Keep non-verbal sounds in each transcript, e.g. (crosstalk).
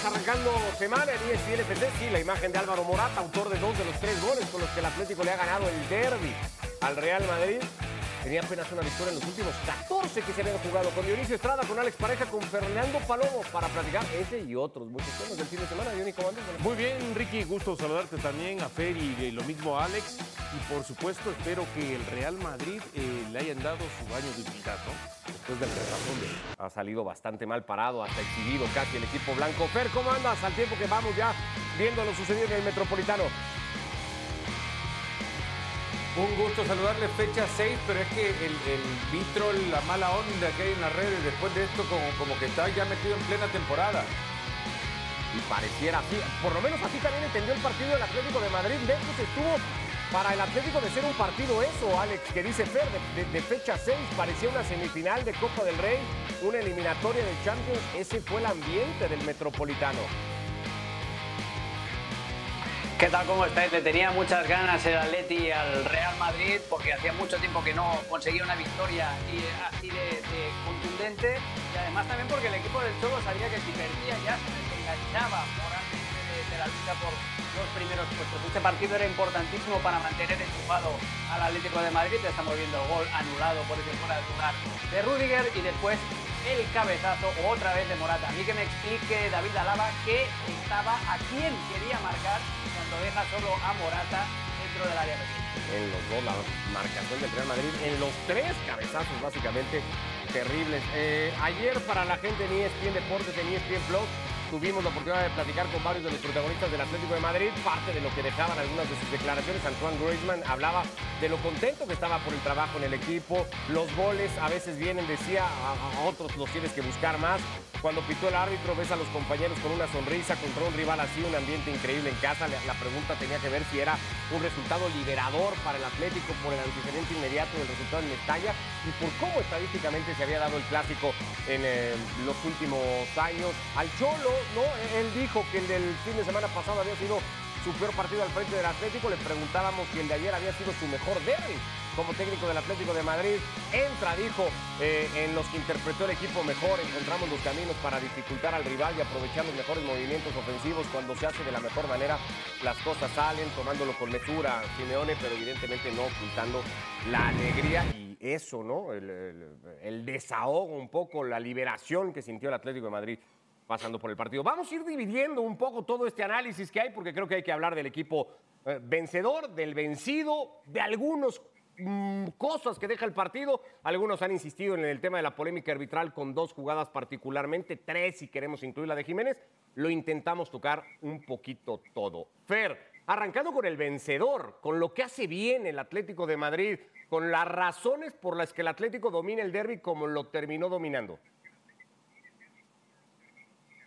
arrancando semana en ESPN FC, sí, la imagen de Álvaro Morata, autor de dos de los tres goles con los que el Atlético le ha ganado el derby al Real Madrid. Tenía apenas una victoria en los últimos 14 que se habían jugado con Dionisio Estrada, con Alex Pareja, con Fernando Palomo para platicar ese y otros muchos temas del fin de semana. Dionisio, ¿cómo andas? Muy bien, Ricky, gusto saludarte también a Fer y lo mismo a Alex. Y por supuesto, espero que el Real Madrid eh, le hayan dado su baño de humildad, ¿no? Después del de ha salido bastante mal parado, hasta exhibido casi el equipo blanco. Fer, ¿cómo andas al tiempo que vamos ya viendo lo sucedido en el Metropolitano? Un gusto saludarle, fecha 6, pero es que el, el vitro, la mala onda que hay en las redes después de esto, como, que está ya metido en plena temporada. Y pareciera así, por lo menos así también entendió el partido del Atlético de Madrid. Lejos estuvo para el Atlético de ser un partido eso, Alex, que dice Fer, de, fecha 6, parecía una semifinal de Copa del Rey, una eliminatoria de Champions. Ese fue el ambiente del Metropolitano. ¿Qué tal? ¿Cómo estáis? Le tenía muchas ganas el Atleti al Real Madrid porque hacía mucho tiempo que no conseguía una victoria así de, contundente y además también porque el equipo del Cholo sabía que si perdía ya se desenganchaba moralmente de, la lucha por los primeros puestos. Este partido era importantísimo para mantener enchufado al Atlético de Madrid. Estamos viendo el gol anulado por ese fuera de lugar de Rudiger y después el cabezazo otra vez de Morata. A mí que me explique David Alaba qué estaba, a quién quería marcar cuando deja solo a Morata dentro del área En los dos, la marcación del Real Madrid, en los tres cabezazos básicamente terribles. Eh, ayer para la gente de ESPN Deportes, en ESPN Plus, tuvimos la oportunidad de platicar con varios de los protagonistas del Atlético de Madrid. Parte de lo que dejaban algunas de sus declaraciones, Antoine Griezmann hablaba de lo contento que estaba por el trabajo en el equipo. Los goles a veces vienen, decía, a, otros los tienes que buscar más. Cuando pitó el árbitro, ves a los compañeros con una sonrisa contra un rival así, un ambiente increíble en casa. La, pregunta tenía que ver si era un resultado liberador para el Atlético por el antecedente inmediato del resultado en Mestalla y por cómo estadísticamente se había dado el clásico en eh, los últimos años. Al Cholo ¿no? Él dijo que el del fin de semana pasado había sido su peor partido al frente del Atlético. Le preguntábamos si el de ayer había sido su mejor derby como técnico del Atlético de Madrid. Entra, dijo, eh, en los que interpretó el equipo mejor. Encontramos los caminos para dificultar al rival y aprovechar los mejores movimientos ofensivos. Cuando se hace de la mejor manera, las cosas salen, tomándolo con mesura, Simeone, pero evidentemente no ocultando la alegría y eso, ¿no? el desahogo un poco, la liberación que sintió el Atlético de Madrid pasando por el partido. Vamos a ir dividiendo un poco todo este análisis que hay, porque creo que hay que hablar del equipo eh, vencedor, del vencido, de algunas mm, cosas que deja el partido. Algunos han insistido en el tema de la polémica arbitral con dos jugadas particularmente, tres si queremos incluir la de Jiménez. Lo intentamos tocar un poquito todo. Fer, arrancando con el vencedor, con lo que hace bien el Atlético de Madrid, con las razones por las que el Atlético domina el derby como lo terminó dominando.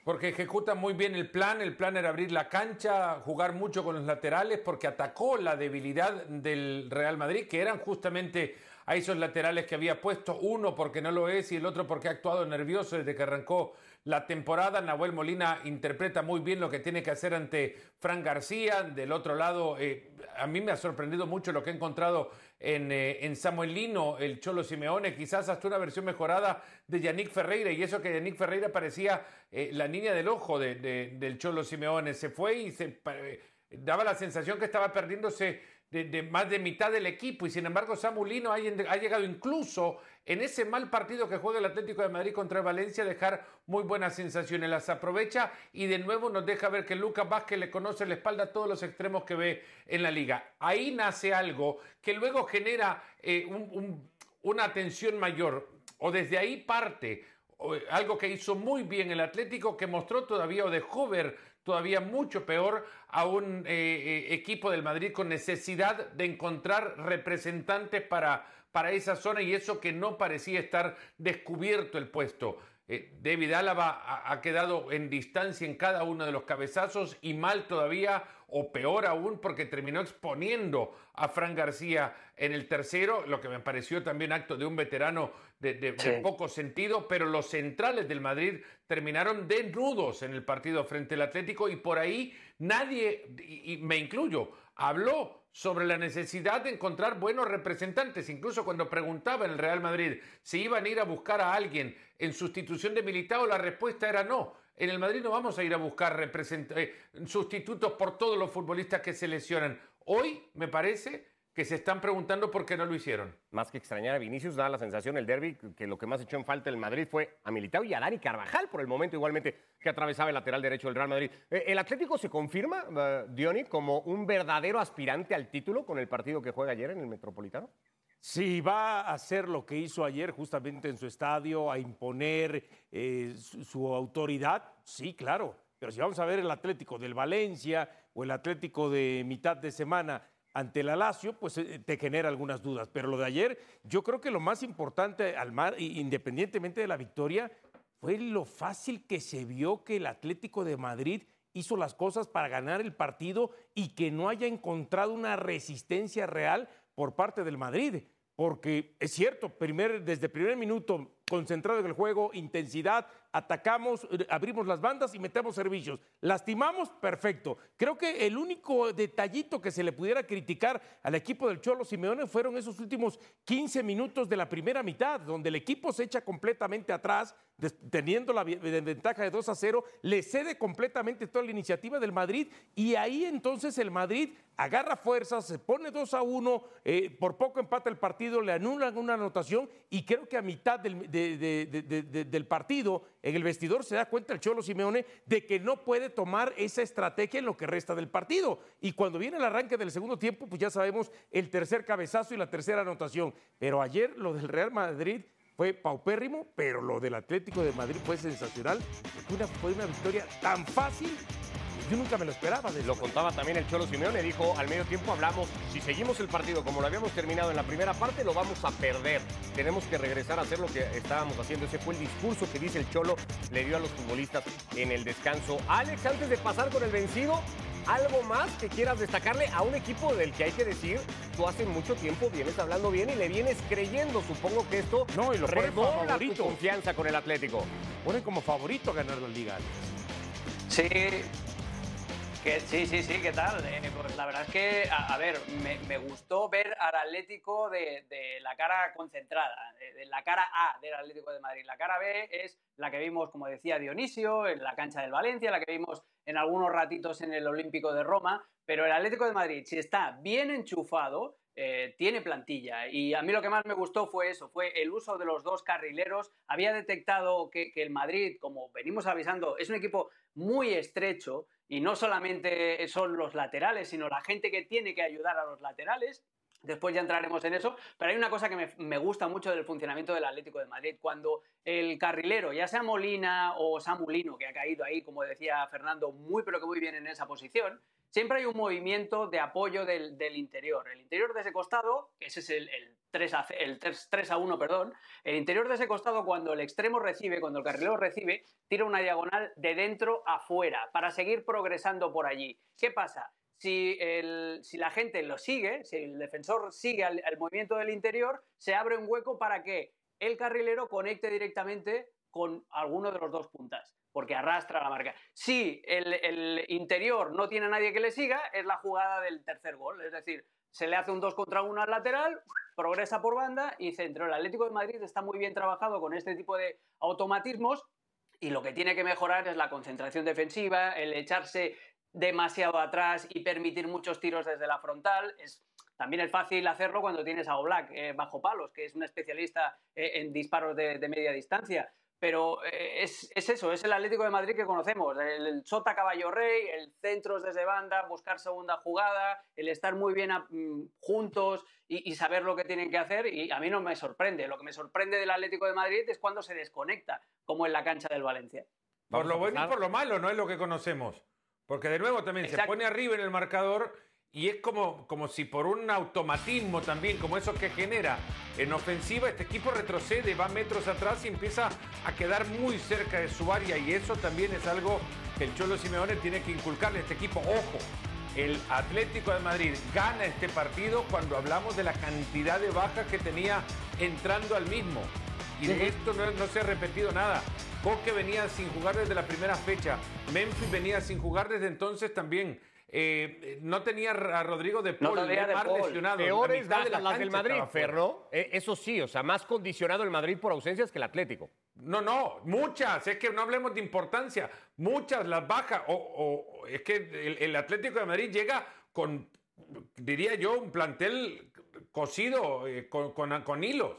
Porque ejecuta muy bien el plan. El plan era abrir la cancha, jugar mucho con los laterales, porque atacó la debilidad del Real Madrid, que eran justamente a esos laterales que había puesto, uno porque no lo es y el otro porque ha actuado nervioso desde que arrancó la temporada. Nahuel Molina interpreta muy bien lo que tiene que hacer ante Fran García. Del otro lado, eh, a mí me ha sorprendido mucho lo que he encontrado en, eh, en, Samuel Lino, el Cholo Simeone, quizás hasta una versión mejorada de Yannick Ferreira, y eso que Yannick Ferreira parecía eh, la niña del ojo de, del Cholo Simeone. Se fue y se daba la sensación que estaba perdiéndose de, más de mitad del equipo y sin embargo Samulino ha, ha, llegado incluso en ese mal partido que juega el Atlético de Madrid contra Valencia a dejar muy buenas sensaciones, las aprovecha y de nuevo nos deja ver que Lucas Vázquez le conoce la espalda a todos los extremos que ve en la liga. Ahí nace algo que luego genera eh, una tensión mayor o desde ahí parte algo que hizo muy bien el Atlético, que mostró todavía o dejó ver todavía mucho peor a un eh, eh, equipo del Madrid con necesidad de encontrar representantes para, para esa zona y eso que no parecía estar descubierto el puesto. Eh, David Álava ha, quedado en distancia en cada uno de los cabezazos y mal todavía, o peor aún, porque terminó exponiendo a Fran García en el tercero, lo que me pareció también acto de un veterano de, poco sentido, pero los centrales del Madrid terminaron desnudos en el partido frente al Atlético y por ahí nadie, y me incluyo, habló sobre la necesidad de encontrar buenos representantes. Incluso cuando preguntaba en el Real Madrid si iban a ir a buscar a alguien en sustitución de Militao, la respuesta era no. En el Madrid no vamos a ir a buscar eh, sustitutos por todos los futbolistas que se lesionan. Hoy me parece que se están preguntando por qué no lo hicieron. Más que extrañar a Vinicius, da la sensación el derby que lo que más echó en falta el Madrid fue a Militao y a Dani Carvajal por el momento igualmente que atravesaba el lateral derecho del Real Madrid. Eh, ¿El Atlético se confirma, uh, Diony, como un verdadero aspirante al título con el partido que juega ayer en el Metropolitano? Sí, va a hacer lo que hizo ayer justamente en su estadio, a imponer eh, su autoridad, sí, claro. Pero si vamos a ver el Atlético del Valencia o el Atlético de mitad de semana ante la Lazio, pues eh, te genera algunas dudas. Pero lo de ayer, yo creo que lo más importante, al mar, independientemente de la victoria, fue lo fácil que se vio que el Atlético de Madrid hizo las cosas para ganar el partido y que no haya encontrado una resistencia real por parte del Madrid. Porque es cierto, primer, desde primer minuto concentrado en el juego, intensidad, atacamos, eh, abrimos las bandas y metemos servicios. Lastimamos, perfecto. Creo que el único detallito que se le pudiera criticar al equipo del Cholo Simeone fueron esos últimos 15 minutos de la primera mitad, donde el equipo se echa completamente atrás, teniendo la ventaja de 2 a 0, le cede completamente toda la iniciativa del Madrid y ahí entonces el Madrid agarra fuerzas, se pone 2 a 1, eh, por poco empata el partido, le anulan una anotación y creo que a mitad del, del partido, en el vestidor se da cuenta el Cholo Simeone de que no puede tomar esa estrategia en lo que resta del partido. Y cuando viene el arranque del segundo tiempo, pues ya sabemos el tercer cabezazo y la tercera anotación. Pero ayer lo del Real Madrid fue paupérrimo, pero lo del Atlético de Madrid fue sensacional. Una, fue una victoria tan fácil yo nunca me lo esperaba. Lo contaba también el Cholo Simeone, dijo al medio tiempo hablamos, si seguimos el partido como lo habíamos terminado en la primera parte, lo vamos a perder. Tenemos que regresar a hacer lo que estábamos haciendo. Ese fue el discurso que dice el Cholo, le dio a los futbolistas en el descanso. Alex, antes de pasar con el vencido, algo más que quieras destacarle a un equipo del que hay que decir, tú hace mucho tiempo vienes hablando bien y le vienes creyendo. Supongo que esto no, y lo redobla tu confianza con el Atlético. Pone como favorito a ganar la liga. Sí, sí, sí, sí, ¿qué tal? Eh, pues la verdad es que, a, ver, me, gustó ver al Atlético de, la cara concentrada, de, la cara A del Atlético de Madrid. La cara B es la que vimos, como decía Dionisio, en la cancha del Valencia, la que vimos en algunos ratitos en el Olímpico de Roma, pero el Atlético de Madrid, si está bien enchufado, eh, tiene plantilla. Y a mí lo que más me gustó fue eso, fue el uso de los dos carrileros. Había detectado que, que el Madrid, como venimos avisando, es un equipo muy estrecho y no solamente son los laterales, sino la gente que tiene que ayudar a los laterales. Después ya entraremos en eso, pero hay una cosa que me, gusta mucho del funcionamiento del Atlético de Madrid. Cuando el carrilero, ya sea Molina o Samulino, que ha caído ahí, como decía Fernando, muy pero que muy bien en esa posición, siempre hay un movimiento de apoyo del, interior. El interior de ese costado, que ese es el, 3 a, el 3 a 1, perdón, el interior de ese costado, cuando el extremo recibe, cuando el carrilero recibe, tira una diagonal de dentro a fuera para seguir progresando por allí. ¿Qué pasa? Si, si, la gente lo sigue, si el defensor sigue al, movimiento del interior, se abre un hueco para que el carrilero conecte directamente con alguno de los dos puntas, porque arrastra la marca. Si el, el, interior no tiene a nadie que le siga, es la jugada del tercer gol, es decir, se le hace un 2 contra 1 al lateral, progresa por banda y centro. El Atlético de Madrid está muy bien trabajado con este tipo de automatismos y lo que tiene que mejorar es la concentración defensiva, el echarse demasiado atrás y permitir muchos tiros desde la frontal. Es, también es fácil hacerlo cuando tienes a Oblak eh, bajo palos, que es un especialista eh, en disparos de, media distancia. Pero eh, es, eso, es el Atlético de Madrid que conocemos, el, sota caballo rey, el centros desde banda, buscar segunda jugada, el estar muy bien mm, juntos y, y, saber lo que tienen que hacer. Y a mí no me sorprende. Lo que me sorprende del Atlético de Madrid es cuando se desconecta, como en la cancha del Valencia. Por lo bueno y por lo malo, no es lo que conocemos. Porque de nuevo también se pone arriba en el marcador y es como, como si por un automatismo también, como eso que genera en ofensiva, este equipo retrocede, va metros atrás y empieza a quedar muy cerca de su área. Y eso también es algo que el Cholo Simeone tiene que inculcarle a este equipo. Ojo, el Atlético de Madrid gana este partido cuando hablamos de la cantidad de bajas que tenía entrando al mismo. Y de esto no, no se ha repetido nada. Coque venía sin jugar desde la primera fecha. Memphis venía sin jugar desde entonces también. eh, no tenía a Rodrigo de No Paul, tenía De Paul. lesionado. Peores la de las, la las del Madrid. ¿no? Eh, eso sí, o sea, más condicionado el Madrid por ausencias que el Atlético. No, no, muchas. Es que no hablemos de importancia. Muchas las baja. O, o- es que el, el Atlético de Madrid llega con, diría yo, un plantel cosido eh, con, con- con hilos,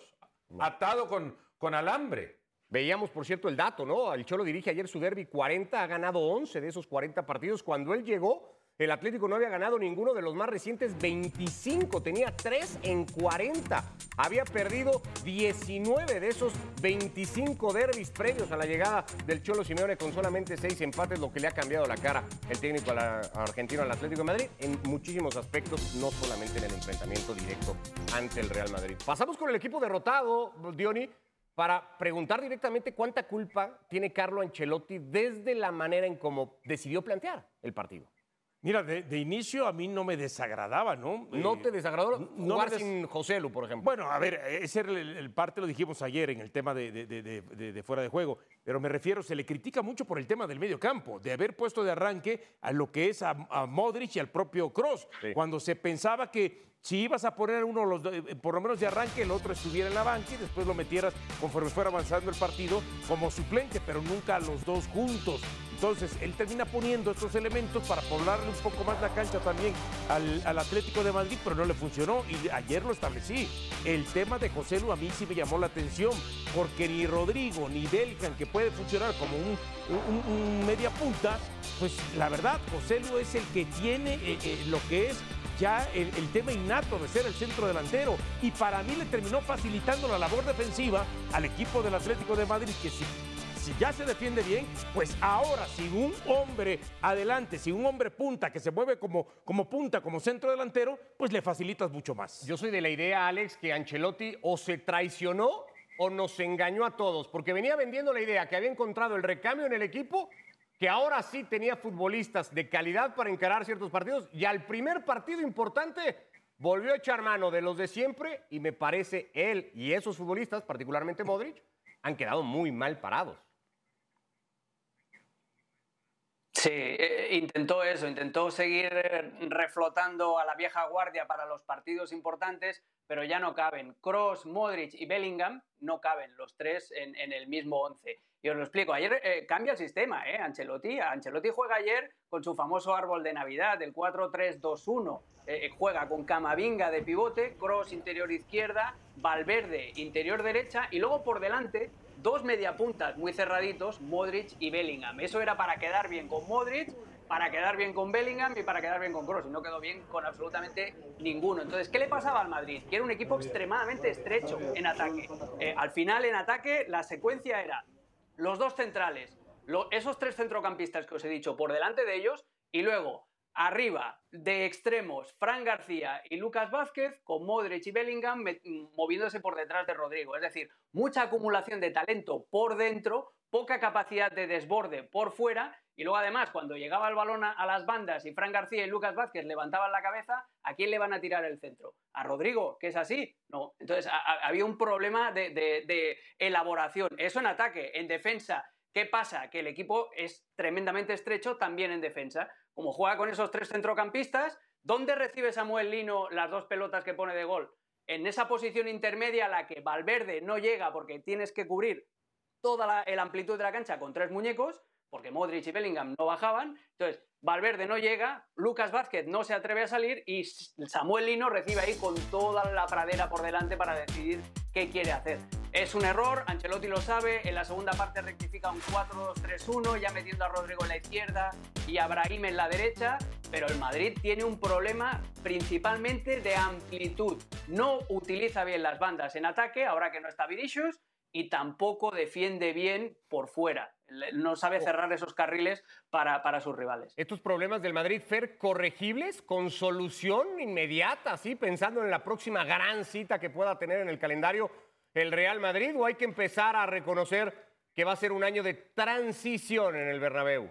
atado con, con alambre. Veíamos, por cierto, el dato, ¿no? El Cholo dirige ayer su derby 40, ha ganado 11 de esos 40 partidos. Cuando él llegó, el Atlético no había ganado ninguno de los más recientes 25, tenía 3 en 40. Había perdido 19 de esos 25 derbis previos a la llegada del Cholo Simeone con solamente 6 empates, lo que le ha cambiado la cara el técnico argentino al Atlético de Madrid en muchísimos aspectos, no solamente en el enfrentamiento directo ante el Real Madrid. Pasamos con el equipo derrotado, Diony para preguntar directamente cuánta culpa tiene Carlo Ancelotti desde la manera en cómo decidió plantear el partido. Mira, de, de inicio a mí no me desagradaba, ¿no? ¿No Eh, te desagradó no jugar me des- sin José Lu, por ejemplo? Bueno, a ver, ese era el, el parte, lo dijimos ayer en el tema de, fuera de juego, pero me refiero, se le critica mucho por el tema del medio campo, de haber puesto de arranque a lo que es a, a Modric y al propio Cross, Sí. cuando se pensaba que si ibas a poner uno, los, do- eh, por lo menos de arranque, el otro estuviera en la banca y después lo metieras conforme fuera avanzando el partido como suplente, pero nunca los dos juntos. Entonces, él termina poniendo estos elementos para poblarle un poco más la cancha también al, Atlético de Madrid, pero no le funcionó. Y ayer lo establecí. El tema de José Lu a mí sí me llamó la atención, porque ni Rodrigo ni Belkan, que puede funcionar como un, un- un media punta, pues la verdad, José Lu es el que tiene eh, eh, lo que es ya el, el tema innato de ser el centro delantero. Y para mí le terminó facilitando la labor defensiva al equipo del Atlético de Madrid, que si, si ya se defiende bien, pues ahora sin un hombre adelante, sin un hombre punta que se mueve como, como punta, como centro delantero, pues le facilitas mucho más. Yo soy de la idea, Alex, que Ancelotti o se traicionó o nos engañó a todos, porque venía vendiendo la idea que había encontrado el recambio en el equipo, que ahora sí tenía futbolistas de calidad para encarar ciertos partidos, y al primer partido importante volvió a echar mano de los de siempre, y me parece él y esos futbolistas, particularmente Modric, han quedado muy mal parados. Sí, eh, intentó eso, intentó seguir eh, reflotando a la vieja guardia para los partidos importantes, pero ya no caben. Cross, Modric y Bellingham no caben los tres en, el mismo once. Y os lo explico, ayer eh, cambia el sistema, ¿eh? Ancelotti. Ancelotti juega ayer con su famoso árbol de Navidad, el 4-3-2-1. Eh, juega con Camavinga de pivote, Cross interior izquierda, Valverde interior derecha y luego por delante dos mediapuntas muy cerraditos, Modric y Bellingham. Eso era para quedar bien con Modric, para quedar bien con Bellingham y para quedar bien con Kroos. Y no quedó bien con absolutamente ninguno. Entonces, ¿qué le pasaba al Madrid? Que era un equipo extremadamente estrecho en ataque. Eh, al final, en ataque, la secuencia era los dos centrales, lo- esos tres centrocampistas que os he dicho por delante de ellos, y luego arriba de extremos Fran García y Lucas Vázquez con Modric y Bellingham me- moviéndose por detrás de Rodrigo. Es decir, mucha acumulación de talento por dentro, poca capacidad de desborde por fuera. Y luego, además, cuando llegaba el balón a, las bandas y Fran García y Lucas Vázquez levantaban la cabeza, ¿a quién le van a tirar el centro? ¿A Rodrigo? ¿Que es así? No. Entonces, había un problema de, de- de elaboración. Eso en ataque. En defensa, ¿qué pasa? Que el equipo es tremendamente estrecho también en defensa. Como juega con esos tres centrocampistas, ¿dónde recibe Samuel Lino las dos pelotas que pone de gol? En esa posición intermedia a la que Valverde no llega porque tienes que cubrir toda la amplitud de la cancha con tres muñecos, porque Modric y Bellingham no bajaban. Entonces, Valverde no llega, Lucas Vázquez no se atreve a salir y Samuel Lino recibe ahí con toda la pradera por delante para decidir qué quiere hacer. Es un error, Ancelotti lo sabe, en la segunda parte rectifica un 4-2-3-1, ya metiendo a Rodrigo en la izquierda y a Brahim en la derecha, pero el Madrid tiene un problema principalmente de amplitud. No utiliza bien las bandas en ataque, ahora que no está Vinicius, y tampoco defiende bien por fuera. No sabe cerrar esos carriles para, para sus rivales. Estos problemas del Madrid, Fer, corregibles con solución inmediata, así pensando en la próxima gran cita que pueda tener en el calendario el Real Madrid, o hay que empezar a reconocer que va a ser un año de transición en el Bernabéu.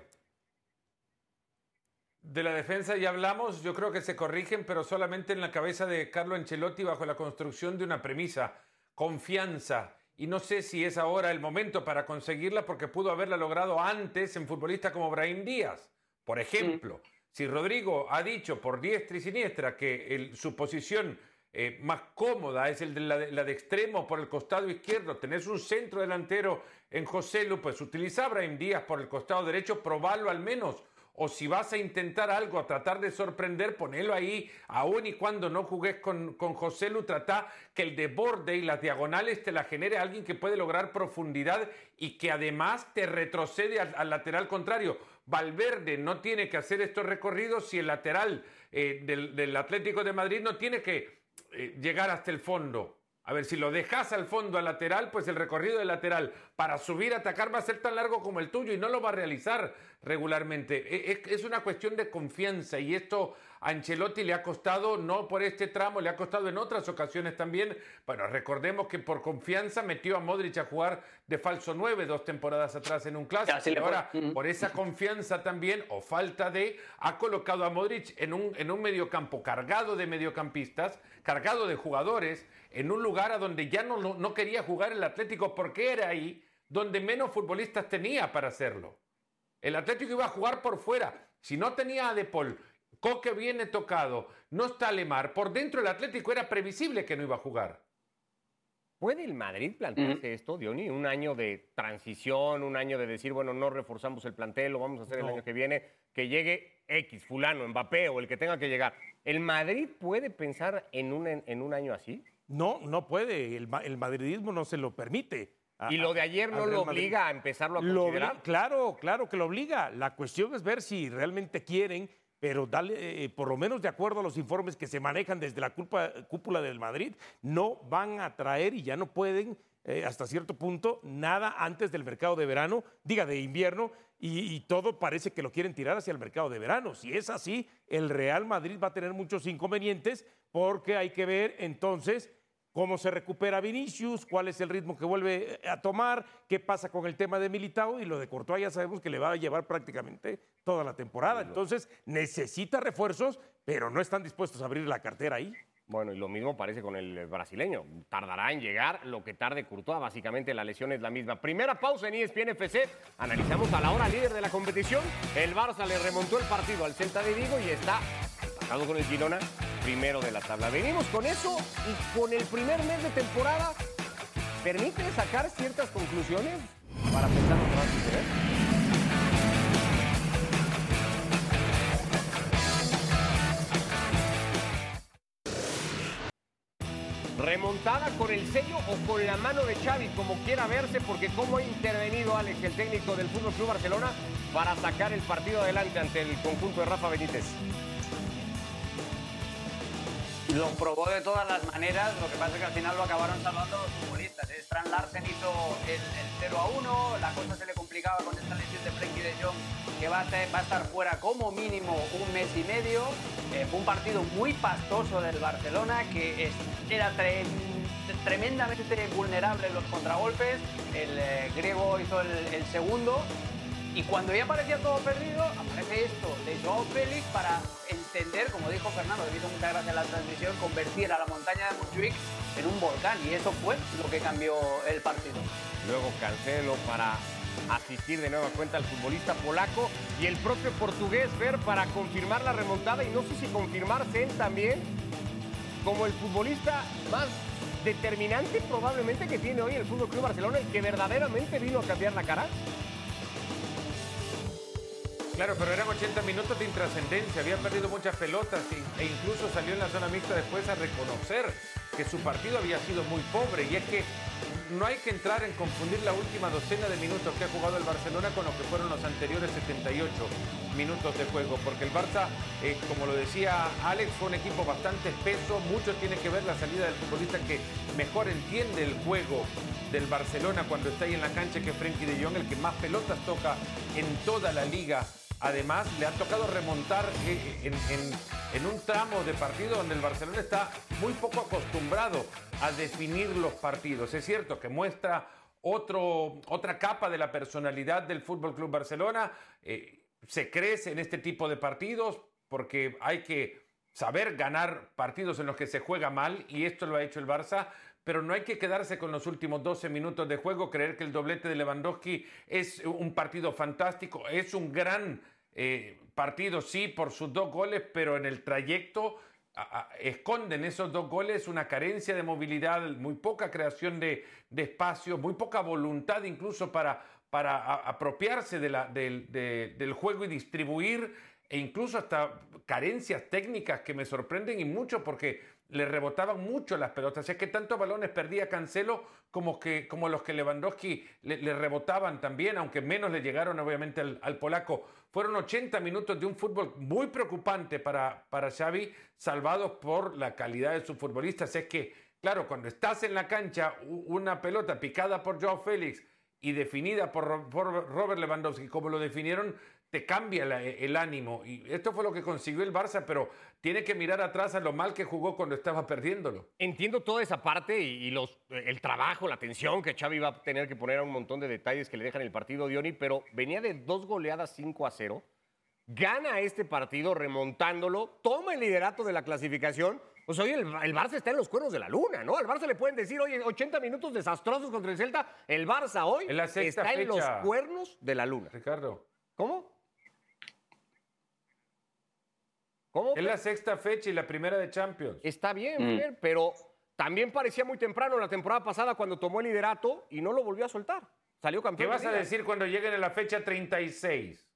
De la defensa ya hablamos, yo creo que se corrigen, pero solamente en la cabeza de Carlo Ancelotti bajo la construcción de una premisa, confianza. Y no sé si es ahora el momento para conseguirla porque pudo haberla logrado antes en futbolistas como Brahim Díaz, por ejemplo. Si Rodrigo ha dicho por diestra y siniestra que su posición eh, más cómoda es el de la, de extremo por el costado izquierdo, tenés un centro delantero en José Lu, pues utiliza a Brahim Díaz por el costado derecho, probarlo al menos. O si vas a intentar algo, a tratar de sorprender, ponelo ahí, aún y cuando no jugues con, con José Lu, trata que el de borde y las diagonales te la genere alguien que puede lograr profundidad y que además te retrocede al, lateral contrario. Valverde no tiene que hacer estos recorridos si el lateral eh, del Atlético de Madrid no tiene que eh, llegar hasta el fondo. A ver, si lo dejas al fondo al lateral, pues el recorrido del lateral para subir a atacar va a ser tan largo como el tuyo y no lo va a realizar regularmente. E, es, una cuestión de confianza y esto Ancelotti le ha costado, no por este tramo, le ha costado en otras ocasiones también. Bueno, recordemos que por confianza metió a Modric a jugar de falso 9 dos temporadas atrás en un clásico. Y ahora, por esa confianza también, o falta de, ha colocado a Modric en un, en un mediocampo cargado de mediocampistas, cargado de jugadores, en un lugar a donde ya no, no quería jugar el Atlético porque era ahí donde menos futbolistas tenía para hacerlo. El Atlético iba a jugar por fuera. Si no tenía a De Paul, Coque viene tocado, no está Lemar, por dentro el Atlético era previsible que no iba a jugar. ¿Puede el Madrid plantearse esto, Diony? Un año de transición, un año de decir, bueno, no reforzamos el plantel, lo vamos a hacer el año que viene, que llegue X, fulano, Mbappé o el que tenga que llegar. ¿El Madrid puede pensar en un, en un año así? No, no puede. El, el madridismo no se lo permite. ¿Y lo de ayer no lo obliga a empezarlo a considerar? claro, claro que lo obliga. La cuestión es ver si realmente quieren, pero dale, eh, por lo menos de acuerdo a los informes que se manejan desde la cúpula del Madrid, no van a traer y ya no pueden eh, hasta cierto punto nada antes del mercado de verano, diga de invierno, y, y, todo parece que lo quieren tirar hacia el mercado de verano. Si es así, el Real Madrid va a tener muchos inconvenientes porque hay que ver entonces cómo se recupera Vinicius, cuál es el ritmo que vuelve a tomar, qué pasa con el tema de Militao y lo de Courtois ya sabemos que le va a llevar prácticamente toda la temporada. Entonces necesita refuerzos, pero no están dispuestos a abrir la cartera ahí. Bueno, y lo mismo parece con el brasileño. Tardará en llegar lo que tarde Courtois. Básicamente la lesión es la misma. Primera pausa en ESPN FC. Analizamos a la hora líder de la competición. El Barça le remontó el partido al Celta de Vigo y está empatado con el Girona primero de la tabla. Venimos con eso y con el primer mes de temporada permite sacar ciertas conclusiones para pensar lo que va a suceder. Remontada con el sello o con la mano de Xavi, como quiera verse, porque cómo ha intervenido Alex, el técnico del Fútbol Club Barcelona, para sacar el partido adelante ante el conjunto de Rafa Benítez. Lo probó de todas las maneras, lo que pasa es que al final lo acabaron salvando los futbolistas. Strand Larsen hizo el, 0 a 1, la cosa se le complicaba con esta lesión de Frenkie de Jong, que va a, estar fuera como mínimo un mes y medio. Eh, fue un partido muy pastoso del Barcelona, que era tremendamente vulnerable en los contragolpes. El eh, griego hizo el segundo y cuando ya parecía todo perdido, aparece esto de Joao Félix para entender, como dijo Fernando, que hizo mucha gracia en la transmisión, convertir a la montaña de Montjuic en un volcán. Y eso fue lo que cambió el partido. Luego Cancelo para asistir de nueva cuenta al futbolista polaco y el propio portugués Ver para confirmar la remontada y no sé si confirmarse él también como el futbolista más determinante probablemente que tiene hoy el Fútbol Club Barcelona y que verdaderamente vino a cambiar la cara. Claro, pero eran 80 minutos de intrascendencia, había perdido muchas pelotas e incluso salió en la zona mixta después a reconocer que su partido había sido muy pobre. Y es que no hay que entrar en confundir la última docena de minutos que ha jugado el Barcelona con lo que fueron los anteriores 78 minutos de juego, porque el Barça, eh, como lo decía Alex, fue un equipo bastante espeso, mucho tiene que ver la salida del futbolista que mejor entiende el juego del Barcelona cuando está ahí en la cancha que Frenkie de Jong, el que más pelotas toca en toda la liga Además, le ha tocado remontar eh, en, un tramo de partido donde el Barcelona está muy poco acostumbrado a definir los partidos. Es cierto que muestra otro, otra capa de la personalidad del Fútbol Club Barcelona. Eh, se crece en este tipo de partidos porque hay que saber ganar partidos en los que se juega mal y esto lo ha hecho el Barça, pero no hay que quedarse con los últimos 12 minutos de juego, creer que el doblete de Lewandowski es un partido fantástico, es un gran eh, partido, sí, por sus dos goles, pero en el trayecto esconden esos dos goles una carencia de movilidad, muy poca creación de, de espacio, muy poca voluntad incluso para, apropiarse del juego y distribuir, e incluso hasta carencias técnicas que me sorprenden y mucho porque le rebotaban mucho las pelotas. Es que tantos balones perdía Cancelo como, que, como los que Lewandowski le, rebotaban también, aunque menos le llegaron obviamente al, polaco. Fueron 80 minutos de un fútbol muy preocupante para, para Xavi, salvados por la calidad de sus futbolistas. Es que, claro, cuando estás en la cancha, una pelota picada por Joao Félix y definida por, por Robert Lewandowski, como lo definieron, te cambia el ánimo. Y esto fue lo que consiguió el Barça, pero tiene que mirar atrás a lo mal que jugó cuando estaba perdiéndolo. Entiendo toda esa parte y, los, el trabajo, la atención que Xavi va a tener que poner a un montón de detalles que le dejan el partido, Dioni, pero venía de dos goleadas 5 a 0, gana este partido remontándolo, toma el liderato de la clasificación. Pues hoy el, Barça está en los cuernos de la luna, ¿no? Al Barça le pueden decir, oye, 80 minutos desastrosos contra el Celta. El Barça hoy está en los cuernos de la luna. Ricardo. ¿Cómo? Es la sexta fecha y la primera de Champions. Está bien, mm. bien, pero también parecía muy temprano la temporada pasada cuando tomó el liderato y no lo volvió a soltar. Salió campeón. ¿Qué vas a decir cuando lleguen a la fecha 36?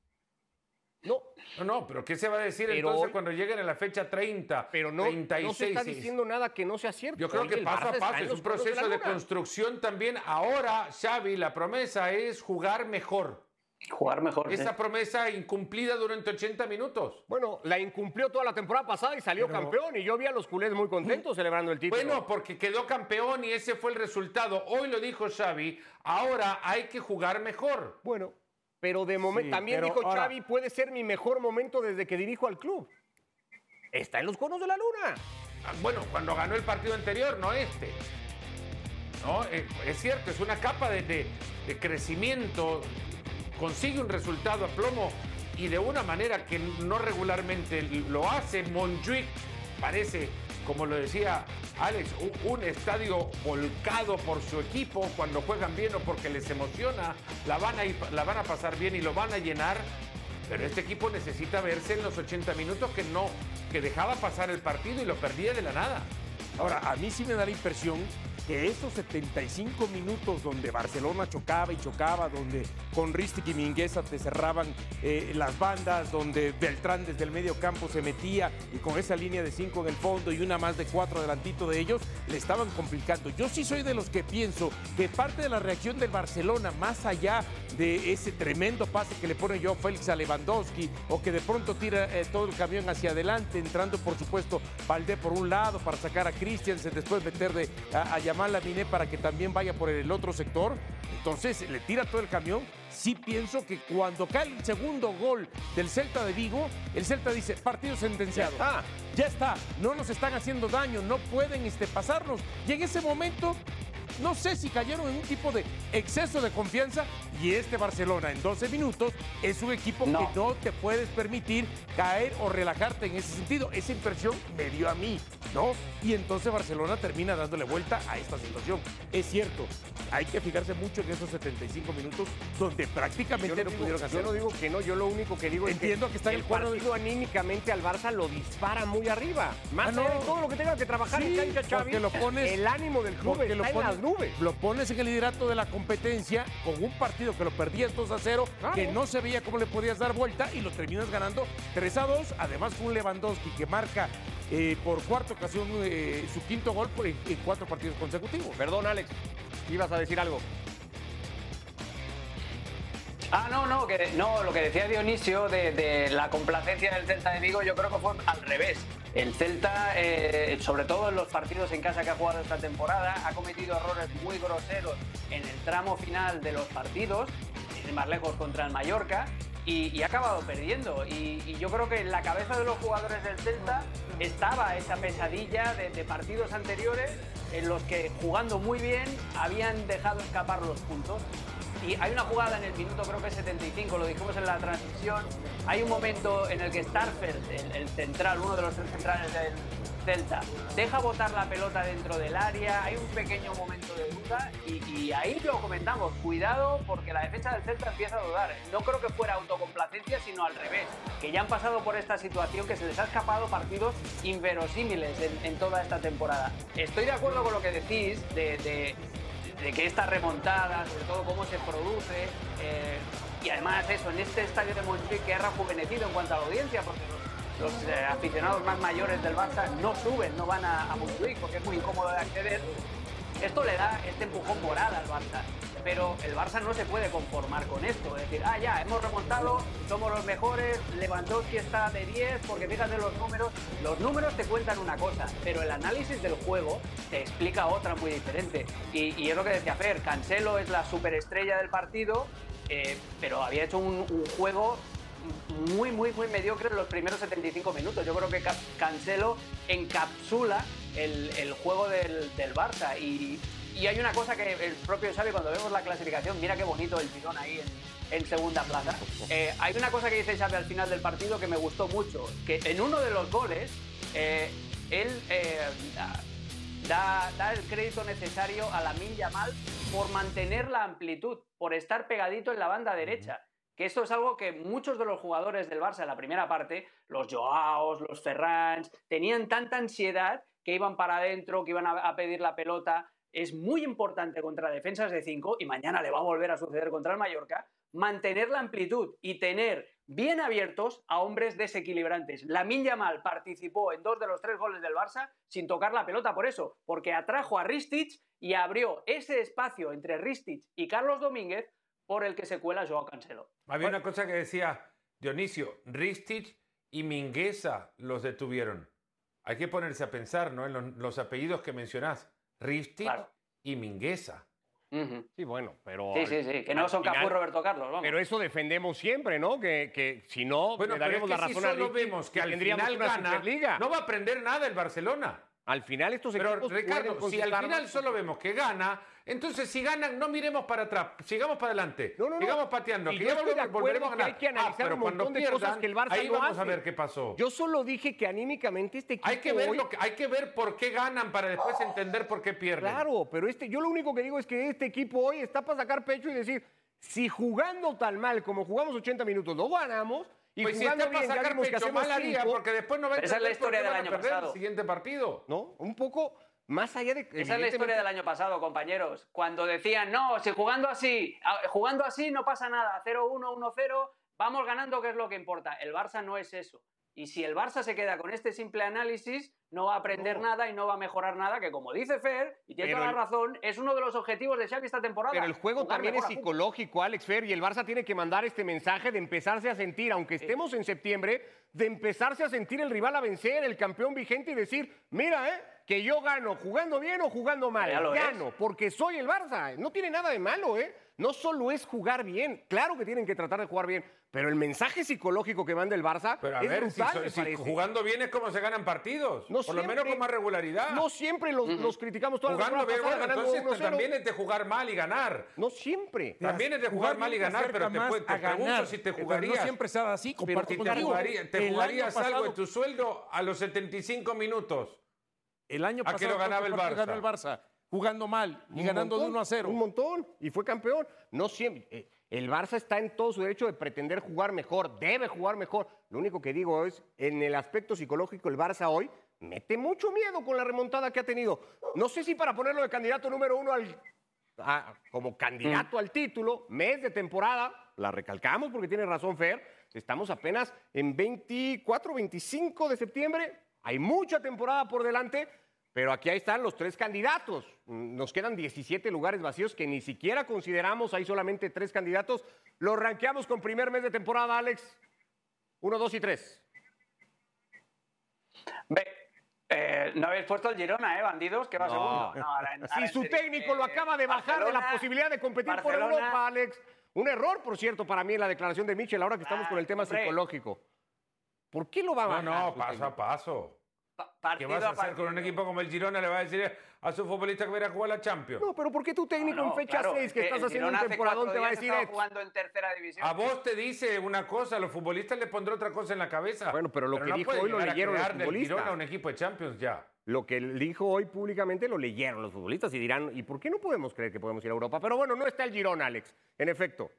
No. No, no, pero ¿qué se va a decir entonces cuando lleguen a la fecha 30? Pero no, 36, no se está diciendo nada que no sea cierto. Yo creo que paso a paso es un proceso de construcción también. Ahora, Xavi, la promesa es jugar mejor. Jugar mejor. Esa promesa incumplida durante 80 minutos. Bueno, la incumplió toda la temporada pasada y salió campeón. Y yo vi a los culés muy contentos celebrando el título. Bueno, porque quedó campeón y ese fue el resultado. Hoy lo dijo Xavi. Ahora hay que jugar mejor. Bueno, pero de momento. también dijo Xavi: puede ser mi mejor momento desde que dirijo al club. Está en los conos de la luna. Ah, bueno, cuando ganó el partido anterior, no este. No, eh, es cierto, es una capa de, de crecimiento consigue un resultado a plomo y de una manera que no regularmente lo hace, Montjuic parece, como lo decía Alex, un, estadio volcado por su equipo cuando juegan bien o porque les emociona, la van, a la van a pasar bien y lo van a llenar. Pero este equipo necesita verse en los 80 minutos que no, que dejaba pasar el partido y lo perdía de la nada. Ahora, a mí sí me da la impresión que esos 75 minutos donde Barcelona chocaba y chocaba, donde con Ristic y Mingueza te cerraban eh, las bandas, donde Beltrán desde el medio campo se metía y con esa línea de 5 en el fondo y una más de 4 adelantito de ellos, le estaban complicando. Yo sí soy de los que pienso que parte de la reacción del Barcelona, más allá de ese tremendo pase que le pone yo Félix a Lewandowski o que de pronto tira eh, todo el camión hacia adelante, entrando por supuesto Valdé por un lado para sacar a Christiansen, después meter de, a, a llamar la miné para que también vaya por el otro sector. Entonces le tira todo el camión. Sí pienso que cuando cae el segundo gol del Celta de Vigo, el Celta dice, partido sentenciado. Ah, ya está, no nos están haciendo daño, no pueden este, pasarnos. Y en ese momento no sé si cayeron en un tipo de exceso de confianza y este Barcelona en 12 minutos es un equipo que no te puedes permitir caer o relajarte en ese sentido. Esa impresión me dio a mí, ¿no? Y entonces Barcelona termina dándole vuelta a esta situación. Es cierto, hay que fijarse mucho en esos 75 minutos donde prácticamente no, pudieron hacer. Yo no digo que no, yo lo único que digo Entiendo es que, está el, partido anímicamente al Barça lo dispara muy arriba. Más ah, allá de todo lo que tenga que trabajar en cancha Xavi, lo pones, el ánimo del club está lo en las nubes. Lo pones en el liderato de la competencia con un partido que lo perdías 2 a 0, que no se veía cómo le podías dar vuelta y lo terminas ganando 3 a 2. Además, con un Lewandowski que marca eh, por cuarta ocasión eh, su quinto gol en, cuatro partidos consecutivos. Perdón, Alex, ibas a decir algo. Ah, no, no, que, no, lo que decía Dionisio de, de, la complacencia del Celta de Vigo, yo creo que fue al revés. El Celta, eh, sobre todo en los partidos en casa que ha jugado esta temporada, ha cometido errores muy groseros en el tramo final de los partidos, más lejos contra el Mallorca, y, ha acabado perdiendo. Y, yo creo que en la cabeza de los jugadores del Celta estaba esa pesadilla de partidos anteriores en los que jugando muy bien habían dejado escapar los puntos. Y hay una jugada en el minuto, creo que 75, lo dijimos en la transmisión. Hay un momento en el que Starfelt, el, central, uno de los tres centrales del, Celta deja botar la pelota dentro del área, hay un pequeño momento de duda y, ahí lo comentamos, cuidado porque la defensa del Celta empieza a dudar. No creo que fuera autocomplacencia, sino al revés, que ya han pasado por esta situación que se les ha escapado partidos inverosímiles en, toda esta temporada. Estoy de acuerdo con lo que decís de, de- de que esta remontada, sobre todo cómo se produce, eh, y además eso, en este estadio de Montjuic que ha rejuvenecido en cuanto a la audiencia, porque los, los, eh, aficionados más mayores del Barça no suben, no van a, a porque es muy incómodo de acceder, esto le da este empujón moral al Barça. Pero el Barça no se puede conformar con esto. Es decir, ah, ya, hemos remontado, somos los mejores, Lewandowski está de 10, porque fíjate los números. Los números te cuentan una cosa, pero el análisis del juego te explica otra muy diferente. Y, es lo que decía Fer, Cancelo es la superestrella del partido, eh, pero había hecho un, un juego muy, muy, muy mediocre en los primeros 75 minutos. Yo creo que Ca- Cancelo encapsula el, el juego del, del Barça. Y, y hay una cosa que el propio Xavi, cuando vemos la clasificación, mira qué bonito el tirón ahí en, en segunda plaza. (laughs) Eh, hay una cosa que dice Xavi al final del partido que me gustó mucho, que en uno de los goles, eh, él eh, da, da el crédito necesario a la Yamal por mantener la amplitud, por estar pegadito en la banda derecha. Que esto es algo que muchos de los jugadores del Barça en la primera parte, los Joaos, los Ferrans, tenían tanta ansiedad que iban para adentro, que iban a pedir la pelota. Es muy importante contra defensas de 5 y mañana le va a volver a suceder contra el Mallorca, mantener la amplitud y tener bien abiertos a hombres desequilibrantes. La Yamal participó en dos de los tres goles del Barça sin tocar la pelota por eso, porque atrajo a Ristich y abrió ese espacio entre Ristich y Carlos Domínguez por el que se cuela Joao Cancelo. Había una cosa que decía Dionisio, Ristich y Mingueza los detuvieron. Hay que ponerse a pensar, ¿no? En los, los apellidos que mencionás. Ristich Claro. y Mingueza. Ujú. Sí, bueno, pero. Sí, sí, sí, que no son Cafú y Roberto Carlos, vamos. Pero eso defendemos siempre, ¿no? Que, que si no, Bueno, le pero es daríamos que la si razón a solo vemos que al final gana, Superliga. no va a aprender nada el Barcelona. Al final estos Pero equipos Ricardo, si al final solo vemos que gana, entonces si ganan, no miremos para atrás, sigamos para adelante, No, no, no. sigamos pateando, Y que yo ya estoy de volvemos, acuerdo volveremos a que ganar. hay que analizar ah, pero un cuando montón de pierdan, cosas que el Barça ahí no vamos a ver qué pasó. Yo solo dije que anímicamente este equipo hay que ver hoy- lo que, hay que ver por qué ganan para después entender por qué pierden. Claro, pero este, yo lo único que digo es que este equipo hoy está para sacar pecho y decir, si jugando tan mal como jugamos 80 minutos lo ganamos, y Pues si está para bien sacar pecho, mal haría, porque después no va a esa es la historia del año pasado. el siguiente partido. ¿no? Un poco más allá de... Esa es la historia del año pasado, compañeros. Cuando decían, no, si jugando así, jugando así no pasa nada, 0-1, 1-0, vamos ganando, que es lo que importa. El Barça no es eso. Y si el Barça se queda con este simple análisis, no va a aprender nada y no va a mejorar nada, que como dice Fer, y tiene toda la razón, es uno de los objetivos de Xavi esta temporada. Pero el juego también es psicológico, Alex Fer, y el Barça tiene que mandar este mensaje de empezarse a sentir, aunque estemos en septiembre, de empezarse a sentir el rival a vencer, el campeón vigente y decir, mira, ¿eh? Que yo gano jugando bien o jugando mal. Ya lo es. Gano, porque soy el Barça. No tiene nada de malo, ¿eh? No solo es jugar bien, claro que tienen que tratar de jugar bien, pero el mensaje psicológico que manda el Barça Pero a es ver, brutal, me si jugando bien es como se ganan partidos. No por lo menos con más regularidad. No siempre los, los criticamos toda la jugando bien, temporada bueno, ganando entonces 1-0. también es de jugar mal y ganar. No siempre. También es de jugar Jugar mal y bien ganar, pero te, más pu- te pregunto ganar. si te Pero jugarías. No siempre se así, Pero comparto si te, jugaría- te jugarías algo de tu sueldo a los 75 minutos. El año ¿A qué pasado lo ganaba el ¿cuántos partidos Barça? ganó el Barça? Jugando mal y Un ganando de montón, 1 a 0. Un montón. Y fue campeón. No siempre. eh, El Barça está en todo su derecho de pretender jugar mejor. Debe jugar mejor. Lo único que digo es, en el aspecto psicológico, el Barça hoy mete mucho miedo con la remontada que ha tenido. No sé si para ponerlo de candidato número uno al, a- como candidato al título, mes de temporada, la recalcamos porque tiene razón Fer, estamos apenas en 24, 25 de septiembre, hay mucha temporada por delante, pero aquí ahí están los tres candidatos. Mm, Nos quedan 17 lugares vacíos que ni siquiera consideramos, hay solamente tres candidatos. Los ranqueamos con primer mes de temporada, Alex. Uno, dos y tres. Ve, eh, no habéis puesto el Girona, ¿eh, bandidos? Que va No. segundo. No, Si su técnico lo Eh, acaba de bajar de la posibilidad de competir por Europa, Alex. Un error, por cierto, para mí en la declaración de Michel, ahora que estamos Ah, con el tema hombre. psicológico. ¿Por qué lo va a No, bajar? no, su paso a paso. ¿Qué vas a hacer con un equipo como el Girona? Le va a decir a su futbolista que va a jugar la Champions. No, pero ¿por qué tu técnico en fecha 6 que estás haciendo un temporadón te va a decir jugando en tercera división. A vos te dice una cosa, a los futbolistas le pondrá otra cosa en la cabeza. Bueno, pero lo que dijo hoy lo leyeron los futbolistas. Girona un equipo de Champions ya. Lo que dijo hoy públicamente lo leyeron los futbolistas y dirán, ¿y por qué no podemos creer que podemos ir a Europa? Pero bueno, no está el Girona, Alex. En efecto.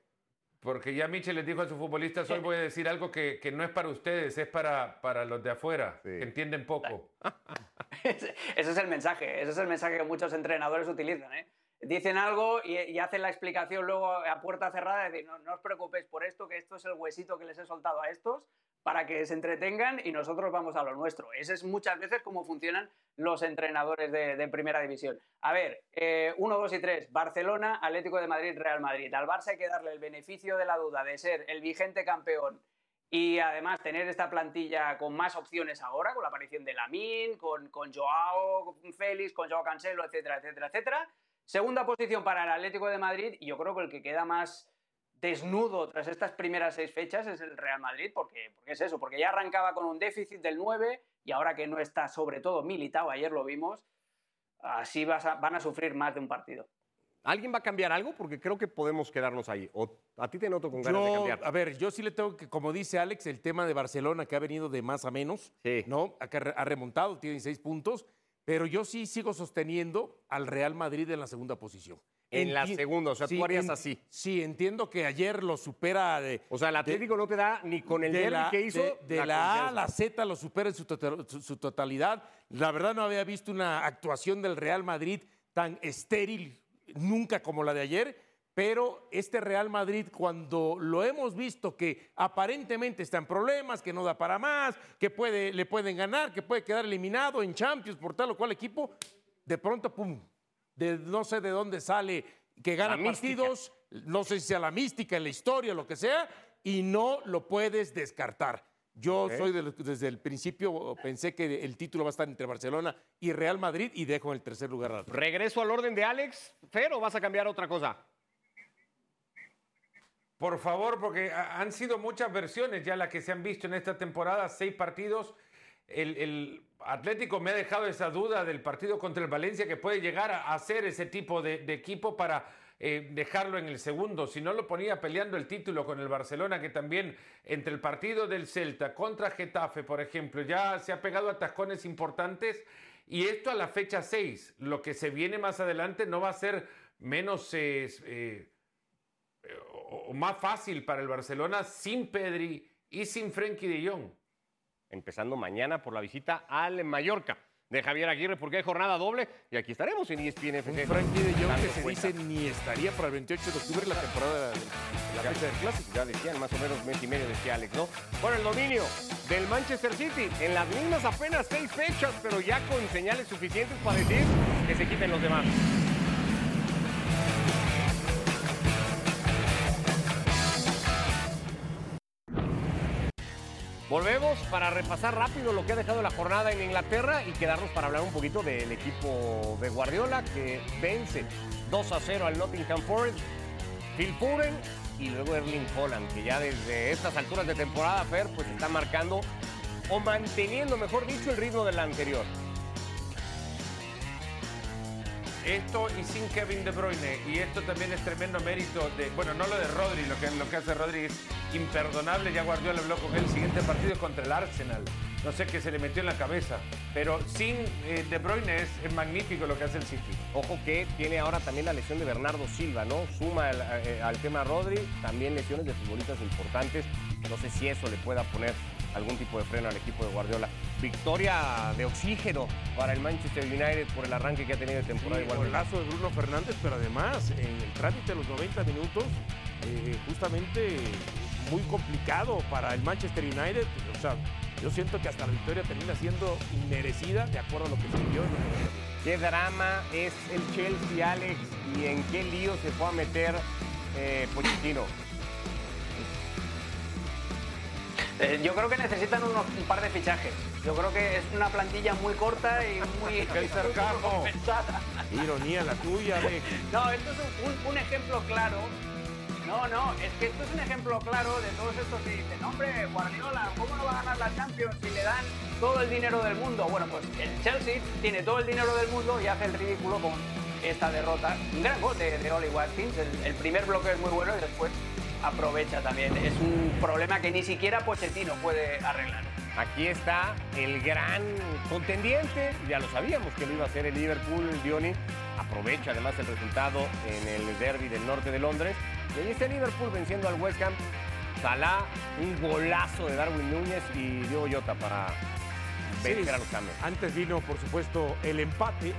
Porque ya Michel les dijo a sus futbolistas, hoy voy a decir algo que, no es para ustedes, es para, para los de afuera, que entienden poco. (laughs) ese es el mensaje, ese es el mensaje que muchos entrenadores utilizan. ¿eh? Dicen algo y, hacen la explicación luego a puerta cerrada, decir, no, no os preocupéis por esto, que esto es el huesito que les he soltado a estos, para que se entretengan y nosotros vamos a lo nuestro. Ese es muchas veces cómo funcionan los entrenadores de, primera división. A ver, 1, eh, 2 y 3, Barcelona, Atlético de Madrid, Real Madrid. Al Barça hay que darle el beneficio de la duda de ser el vigente campeón y además tener esta plantilla con más opciones ahora, con la aparición de Lamin, con, con Joao Félix, con Joao Cancelo, etcétera, etcétera, etcétera. Segunda posición para el Atlético de Madrid y yo creo que el que queda más desnudo tras estas primeras seis fechas es el Real Madrid, porque, porque es eso, porque ya arrancaba con un déficit del 9 y ahora que no está sobre todo militado, ayer lo vimos, así van a sufrir más de un partido. ¿Alguien va a cambiar algo? Porque creo que podemos quedarnos ahí. ¿O a ti te noto con ganas de cambiar? A ver, yo sí le tengo que, como dice Alex, el tema de Barcelona que ha venido de más a menos, ¿no? Ha remontado, tiene seis puntos, pero yo sí sigo sosteniendo al Real Madrid en la segunda posición. En la segunda, o sea, tú harías así. Sí, entiendo que ayer lo supera. De, o sea, el Atlético no te da ni con el de que hizo. De, la, A a la Z lo supera en su, totalidad. La verdad no había visto una actuación del Real Madrid tan estéril nunca como la de ayer. Pero este Real Madrid, cuando lo hemos visto que aparentemente está en problemas, que no da para más, que puede, le pueden ganar, que puede quedar eliminado en Champions por tal o cual equipo, de pronto, pum, de no sé de dónde sale, que gana partidos, no sé si sea la mística, en la historia, lo que sea, y no lo puedes descartar. Yo soy desde el principio, pensé que el título va a estar entre Barcelona y Real Madrid y dejo en el tercer lugar. ¿Regreso al orden de Alex, Fer, o vas a cambiar otra cosa? Por favor, porque han sido muchas versiones ya las que se han visto en esta temporada, seis partidos el, Atlético me ha dejado esa duda del partido contra el Valencia que puede llegar a, hacer ese tipo de, equipo para eh, dejarlo en el segundo. Si no lo ponía peleando el título con el Barcelona, que también entre el partido del Celta contra Getafe, por ejemplo, ya se ha pegado a tascones importantes. Y esto a la fecha 6, lo que se viene más adelante no va a ser menos eh, o más fácil para el Barcelona sin Pedri y sin Frenkie de Jong empezando mañana por la visita al Mallorca de Javier Aguirre, porque hay jornada doble y aquí estaremos en ESPN FC. Frankie de Jong que se dice ni estaría para el 28 de octubre la temporada de la fecha del clásico. Ya decían, más o menos mes y medio decía Alex, ¿no? Por el dominio del Manchester City, en las mismas apenas seis fechas, pero ya con señales suficientes para decir que se quiten los demás. Volvemos para repasar rápido lo que ha dejado la jornada en Inglaterra y quedarnos para hablar un poquito del equipo de Guardiola que vence 2 a 0 al Nottingham Forest. Phil Foden y luego Erling Holland, que ya desde estas alturas de temporada, Fer, pues está marcando o manteniendo, mejor dicho, el ritmo del anterior. Esto y sin Kevin De Bruyne, y esto también es tremendo mérito de, bueno, no lo de Rodri, lo que, lo que hace Rodri es imperdonable, ya Guardiola habló con él, el siguiente partido contra el Arsenal, no sé qué se le metió en la cabeza, pero sin eh, De Bruyne es, magnífico lo que hace el City. Ojo que tiene ahora también la lesión de Bernardo Silva, ¿no? Suma eh, al tema Rodri, también lesiones de futbolistas importantes, no sé si eso le pueda poner algún tipo de freno al equipo de Guardiola. Victoria de oxígeno para el Manchester United por el arranque que ha tenido de temporada. Sí, el lazo de Bruno Fernández, pero además en el trámite de los 90 minutos, eh, justamente muy complicado para el Manchester United. O sea, yo siento que hasta la victoria termina siendo inmerecida de acuerdo a lo que se vio. ¿Qué drama es el Chelsea, Alex? ¿Y en qué lío se fue a meter eh, Pochettino? Eh, yo creo que necesitan un par de fichajes. Yo creo que es una plantilla muy corta y muy, (laughs) (laughs) Ironía la tuya, No, esto es un, ejemplo claro No, no, es que esto es un ejemplo claro de todos estos que dicen, hombre, Guardiola, ¿cómo no va a ganar la Champions si le dan todo el dinero del mundo? Bueno, pues el Chelsea tiene todo el dinero del mundo y hace el ridículo con esta derrota. Un gran gol de, de Oli Watkins, el, el primer bloque es muy bueno y después aprovecha también. Es un problema que ni siquiera Pochettino puede arreglar. Aquí está el gran contendiente, ya lo sabíamos que lo iba a hacer el Liverpool, Dioni. Aprovecha además el resultado en el derby del norte de Londres. Y ahí está el Liverpool venciendo al West Ham. Salah, un golazo de Darwin Núñez y Diego Jota para vencer Sí, a los cambios. Antes vino, por supuesto, el empate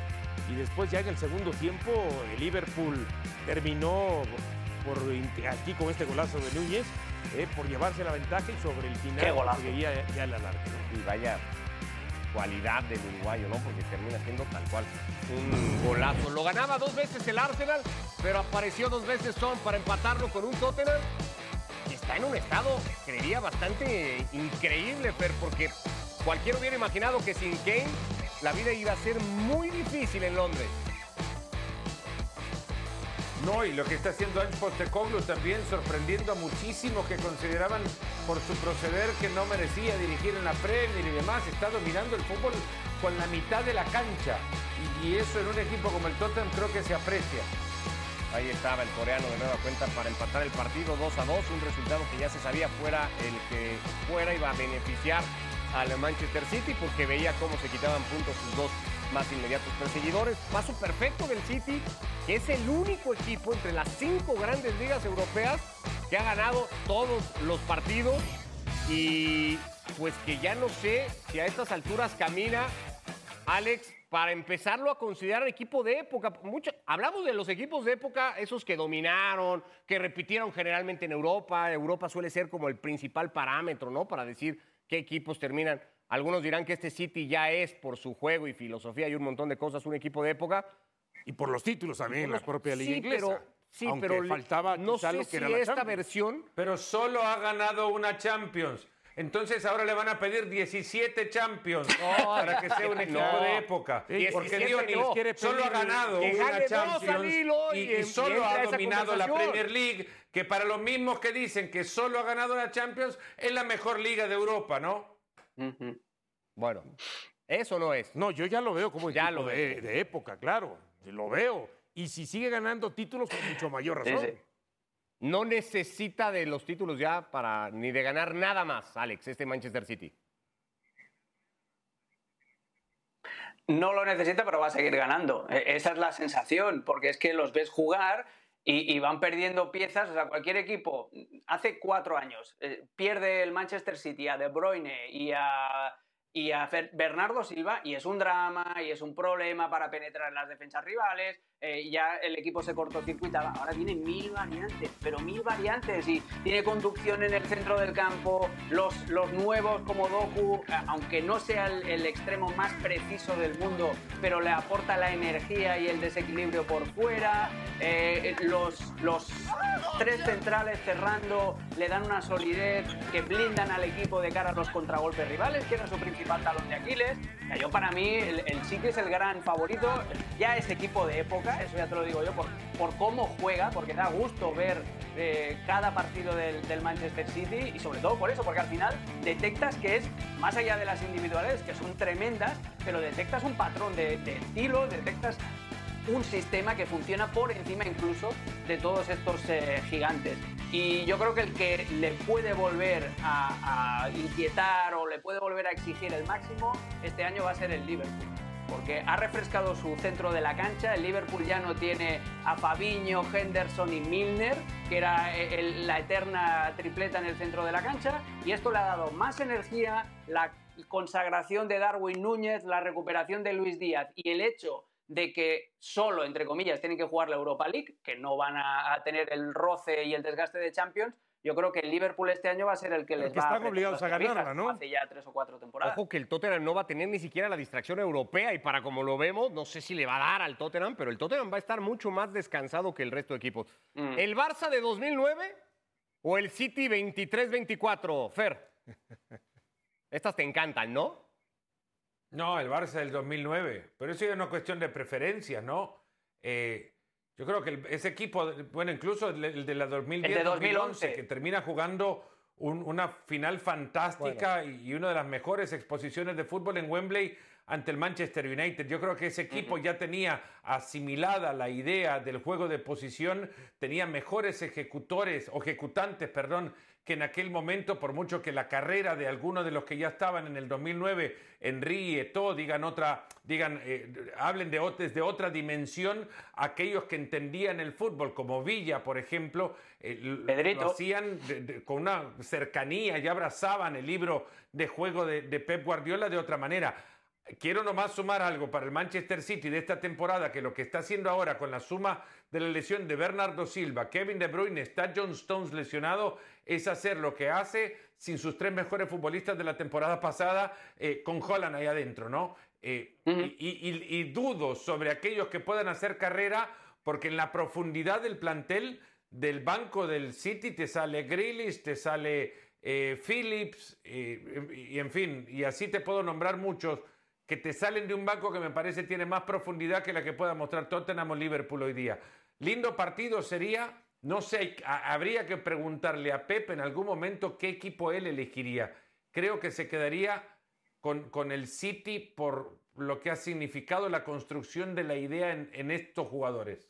y después ya en el segundo tiempo el Liverpool terminó por aquí con este golazo de Núñez eh, por llevarse la ventaja y sobre el final ya el alargue. ¿no? Y vaya cualidad del uruguayo, ¿no? Porque termina siendo tal cual un golazo. Lo ganaba dos veces el Arsenal, pero apareció dos veces Son para empatarlo con un Tottenham. está en un estado, creería, bastante increíble, Fer, porque cualquiera hubiera imaginado que sin Kane la vida iba a ser muy difícil en Londres. No, y lo que está haciendo Ange Postecoglou también sorprendiendo a muchísimos que consideraban por su proceder que no merecía dirigir en la Premier y demás. Está dominando el fútbol con la mitad de la cancha. Y, eso en un equipo como el Tottenham creo que se aprecia. Ahí estaba el coreano de nueva cuenta para empatar el partido 2 a 2, un resultado que ya se sabía fuera el que fuera iba a beneficiar al Manchester City porque veía cómo se quitaban puntos sus dos más inmediatos perseguidores. Paso perfecto del City, que es el único equipo entre las cinco grandes ligas europeas que ha ganado todos los partidos y pues que ya no sé si a estas alturas camina Alex, para empezarlo a considerar equipo de época. Hablamos de los equipos de época, esos que dominaron, que repitieron generalmente en Europa. Europa suele ser como el principal parámetro, ¿no? Para decir qué equipos terminan. Algunos dirán que este City ya es, por su juego y filosofía y un montón de cosas, un equipo de época. Y por los títulos también en la propia liga sí, inglesa. pero, sí, Aunque pero faltaba no sé lo que si era la esta Champions. versión Pero solo ha ganado una Champions. Entonces ahora le van a pedir 17 Champions para que sea un (laughs) equipo no. de época. Sí, Porque 17 Dionis no. quiere solo ha ganado una Champions y, y- solo ha dominado la. Premier League, que para los mismos que dicen que solo ha ganado la Champions es la mejor liga de Europa, ¿no? Bueno, eso no es. No, yo ya lo veo como Ya lo de, ves. de época, claro. Lo veo. Y si sigue ganando títulos, con mucho mayor razón. sí. No necesita de los títulos ya para ni de ganar nada más, Alex, este Manchester City. No lo necesita, pero va a seguir ganando. E- Esa es la sensación, porque es que los ves jugar y, van perdiendo piezas. O sea, cualquier equipo, hace cuatro años, eh, pierde el Manchester City a De Bruyne y a, y a Bernardo Silva, y es un drama, y es un problema para penetrar en las defensas rivales. Eh, ya el equipo se cortocircuitaba. Ahora tiene mil variantes, pero mil variantes. Y tiene conducción en el centro del campo, los, los nuevos como Doku, aunque no sea el, el extremo más preciso del mundo, pero le aporta la energía y el desequilibrio por fuera. eh, los, los tres centrales cerrando le dan una solidez que blindan al equipo de cara a los contragolpes rivales, que era su principal talón de Aquiles. Yo para mí el, el es el gran favorito, ya es equipo de época, eso ya te lo digo yo, por, por cómo juega, porque da gusto ver eh, cada partido del, del Manchester City y sobre todo por eso, porque al final detectas que es, más allá de las individuales, que son tremendas, pero detectas un patrón de, estilo, detectas un sistema que funciona por encima incluso de todos estos eh, gigantes. Y yo creo que el que le puede volver a inquietar o le puede volver a exigir el máximo este año va a ser el Liverpool. Porque ha refrescado su centro de la cancha, el Liverpool ya no tiene a Fabiño, Henderson y Milner, que era eh, la eterna tripleta en el centro de la cancha, y esto le ha dado más energía, la consagración de Darwin Núñez, la recuperación de Luis Díaz y el hecho de que solo, entre comillas, tienen que jugar la Europa League, que no van a tener el roce y el desgaste de Champions, yo creo que el Liverpool este año va a ser el que Pero les que va están apretar obligados a ganarla, ¿no? Hace ya tres o cuatro temporadas. Ojo que el Tottenham no va a tener ni siquiera la distracción europea y para como lo vemos, no sé si le va a dar al Tottenham, pero el Tottenham va a estar mucho más descansado que el resto de equipos. Mm. ¿El Barça de 2009 o el City 23-24? Fer, (laughs) estas te encantan, ¿no? No, el Barça del 2009. Pero eso ya es una cuestión de preferencias, ¿no? Eh, Yo creo que ese equipo, bueno, incluso el, de la 2010-2011, que termina jugando una final fantástica y una de las mejores exposiciones de fútbol en Wembley ante el Manchester United. Yo creo que ese equipo ya tenía asimilada la idea del juego de posición, tenía mejores ejecutores o ejecutantes, perdón, que en aquel momento, por mucho que la carrera de algunos de los que ya estaban en el 2009, Henry, Eto, digan otra, digan, eh, hablen de, de otra dimensión, aquellos que entendían el fútbol, como Villa, por ejemplo, eh, lo hacían con una cercanía y abrazaban el libro de juego de Pep Guardiola de otra manera. Quiero nomás sumar algo para el Manchester City de esta temporada, que lo que está haciendo ahora con la suma de la lesión de Bernardo Silva, Kevin De Bruyne, está John Stones lesionado, es hacer lo que hace sin sus tres mejores futbolistas de la temporada pasada, eh, con Holland ahí adentro, ¿no? Eh, y, dudo sobre aquellos que puedan hacer carrera, porque en la profundidad del plantel del banco del City te sale Grealish, te sale eh, Phillips, y en fin, y así te puedo nombrar muchos que te salen de un banco que me parece tiene más profundidad que la que pueda mostrar Tottenham o Liverpool hoy día. Lindo partido sería, no sé, habría que preguntarle a Pep en algún momento qué equipo él elegiría. Creo que se quedaría con, con el City por lo que ha significado la construcción de la idea en, en estos jugadores.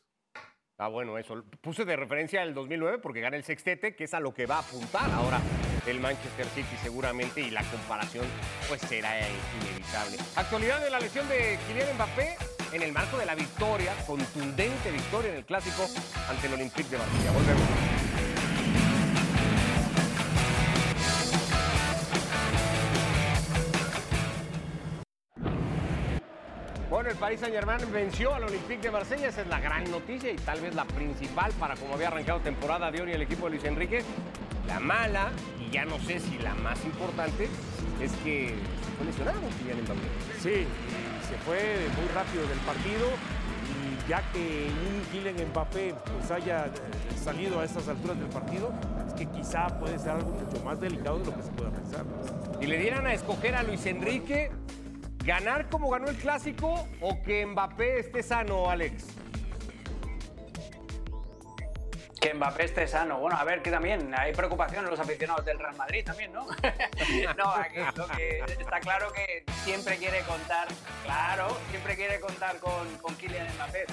Ah, bueno, eso. Puse de referencia el 2009 porque gana el sextete, que es a lo que va a apuntar ahora el Manchester City seguramente y la comparación pues será inevitable. Actualidad de la lesión de Kylian Mbappé en el marco de la victoria, contundente victoria en el clásico ante el Olympique de Marsella. Volvemos. Bueno, el Paris Saint Germain venció al Olympique de Marsella, esa es la gran noticia y tal vez la principal para como había arrancado temporada de hoy el equipo de Luis Enrique. La mala, y ya no sé si la más importante, es que se fue lesionado Kylian Mbappé. Sí, se fue muy rápido del partido y ya que un Kylian Mbappé pues haya eh, salido a estas alturas del partido, es que quizá puede ser algo mucho más delicado de lo que se pueda pensar. Si le dieran a escoger a Luis Enrique, ¿ganar como ganó el clásico o que Mbappé esté sano, Alex? Que Mbappé esté sano. Bueno, a ver, que también hay preocupación en los aficionados del Real Madrid también, ¿no? (laughs) no, aquí lo que está claro que siempre quiere contar, claro, siempre quiere contar con, con Kylian Mbappé.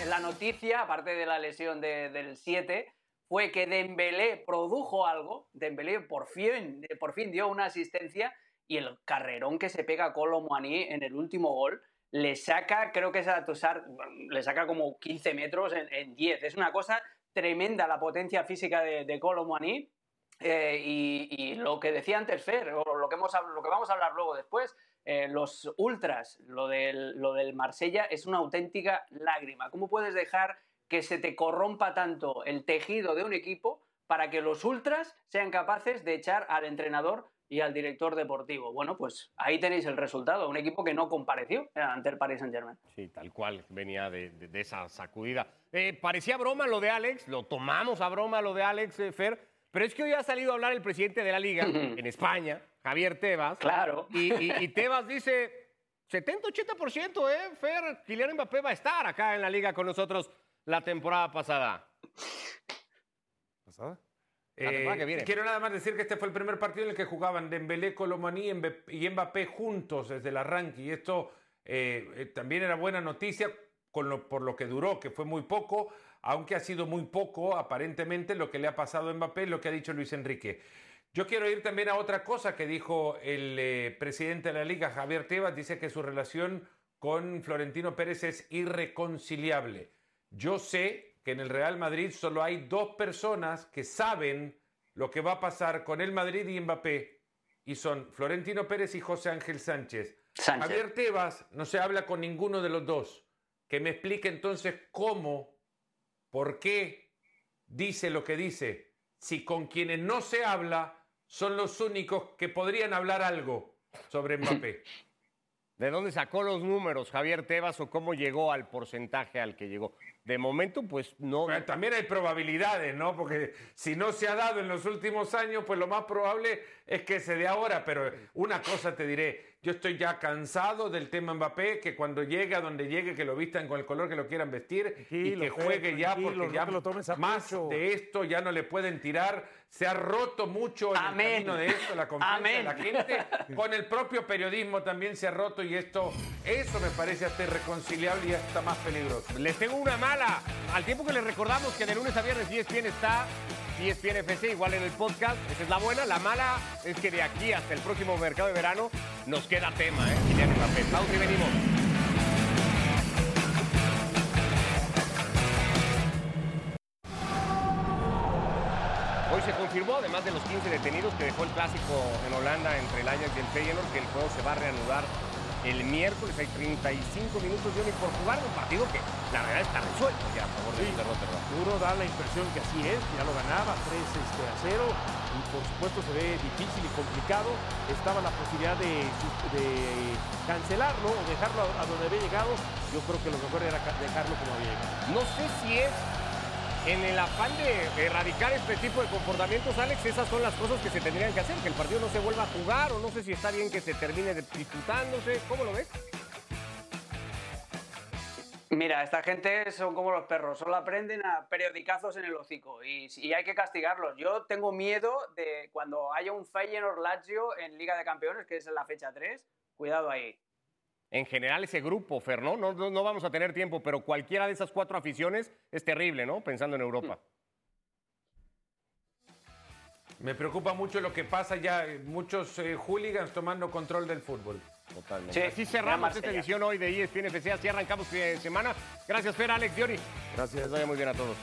En la noticia, aparte de la lesión del 7, fue que Dembélé produjo algo, Dembélé por fin, por fin dio una asistencia y el carrerón que se pega a Colo en el último gol le saca, creo que es a Tosar, le saca como 15 metros en, en 10. Es una cosa tremenda la potencia física de, de eh, y, lo que decía antes Fer, o lo que, vamos a hablar luego después, eh, los ultras, lo del Marsella es una auténtica lágrima. ¿Cómo puedes dejar que se te corrompa tanto el tejido de un equipo para que los ultras sean capaces de echar al entrenador y al director deportivo. Bueno, pues ahí tenéis el resultado, un equipo que no compareció ante el Paris Saint-Germain. Sí, tal cual, venía de, esa sacudida. Eh, parecía broma lo de Alex, lo tomamos a broma lo de Alex eh, Fer, pero es que hoy ha salido a hablar el presidente de la liga (laughs) en España, Javier Tebas. Claro. Y, Tebas dice, 70-80%, ¿eh? Fer, Kylian Mbappé va a estar acá en la liga con nosotros la temporada pasada. ¿Pasada? Eh, quiero nada más decir que este fue el primer partido en el que jugaban Dembélé, Colomani y Mbappé juntos desde el arranque. Y esto eh, eh, también era buena noticia por lo que duró, que fue muy poco, aunque ha sido muy poco aparentemente lo que le ha pasado a Mbappé, lo que ha dicho Luis Enrique. Yo quiero ir también a otra cosa que dijo el presidente de la liga, Javier Tebas, dice que su relación con Florentino Pérez es irreconciliable. Yo sé que en el Real Madrid solo hay dos personas que saben lo que va a pasar con el Madrid y Mbappé, y son Florentino Pérez y José Ángel Sánchez. Javier Tebas no se habla con ninguno de los dos. Que me explique entonces cómo, por qué dice lo que dice, si con quienes no se habla son los únicos que podrían hablar algo sobre Mbappé. (laughs) ¿De dónde sacó los números Javier Tebas o cómo llegó al porcentaje al que llegó? De momento, pues no. también hay probabilidades, ¿no? Porque si no se ha dado en los últimos años, pues lo más probable es que se dé ahora. Pero una cosa te diré: Yo estoy ya cansado del tema Mbappé, que cuando llegue a donde llegue, que lo vistan con el color que lo quieran vestir y Tranquilo, que Fer, juegue ya, porque no ya te lo tomes a más pecho. de esto ya no le pueden tirar. Se ha roto mucho en Amén. el camino de esto, la confianza de Amén. la gente. (laughs) Con el propio periodismo también se ha roto y esto, eso me parece hasta irreconciliable y hasta más peligroso. Les tengo una mala. Al tiempo que les recordamos que de lunes a viernes E ESPN está, ESPN FC igual en el podcast, esa es la buena. La mala es que de aquí hasta el próximo mercado de verano nos queda tema, ¿eh? Y venimos. Hoy se confirmó, además de los 15 detenidos que dejó el clásico en Holanda entre el Ajax y el Feyenoord, que el juego se va a reanudar el miércoles. Hay 35 minutos de por jugar un partido que la verdad está resuelto ya a favor de, de Rotterdam. Duro da la impresión que así es, ya lo ganaba 3 este, a 0 y por supuesto se ve difícil y complicado. Estaba la posibilidad de, cancelarlo o dejarlo a, a donde había llegado. Yo creo que lo mejor era dejarlo como había llegado. No sé si es en el afán de erradicar este tipo de comportamientos, Alex, esas son las cosas que se tendrían que hacer, que el partido no se vuelva a jugar o no sé si está bien que se termine disputándose. ¿Cómo lo ves? Mira, esta gente son como los perros, solo aprenden a periodicazos en el hocico y, y hay que castigarlos. Yo tengo miedo de cuando haya un Feyenoord Lazio en Liga de Campeones, que es en la fecha 3, cuidado ahí. En general ese grupo, Fer, ¿no? No, no, no vamos a tener tiempo, pero cualquiera de esas cuatro aficiones es terrible, ¿no? Pensando en Europa. Me preocupa mucho lo que pasa ya, eh, muchos eh, hooligans tomando control del fútbol. Totalmente. Sí, Así cerramos esta edición hoy de ESPN FC, así arrancamos fin de semana. Gracias, Fer, Alex, Diori. Gracias. Les vaya muy bien a todos.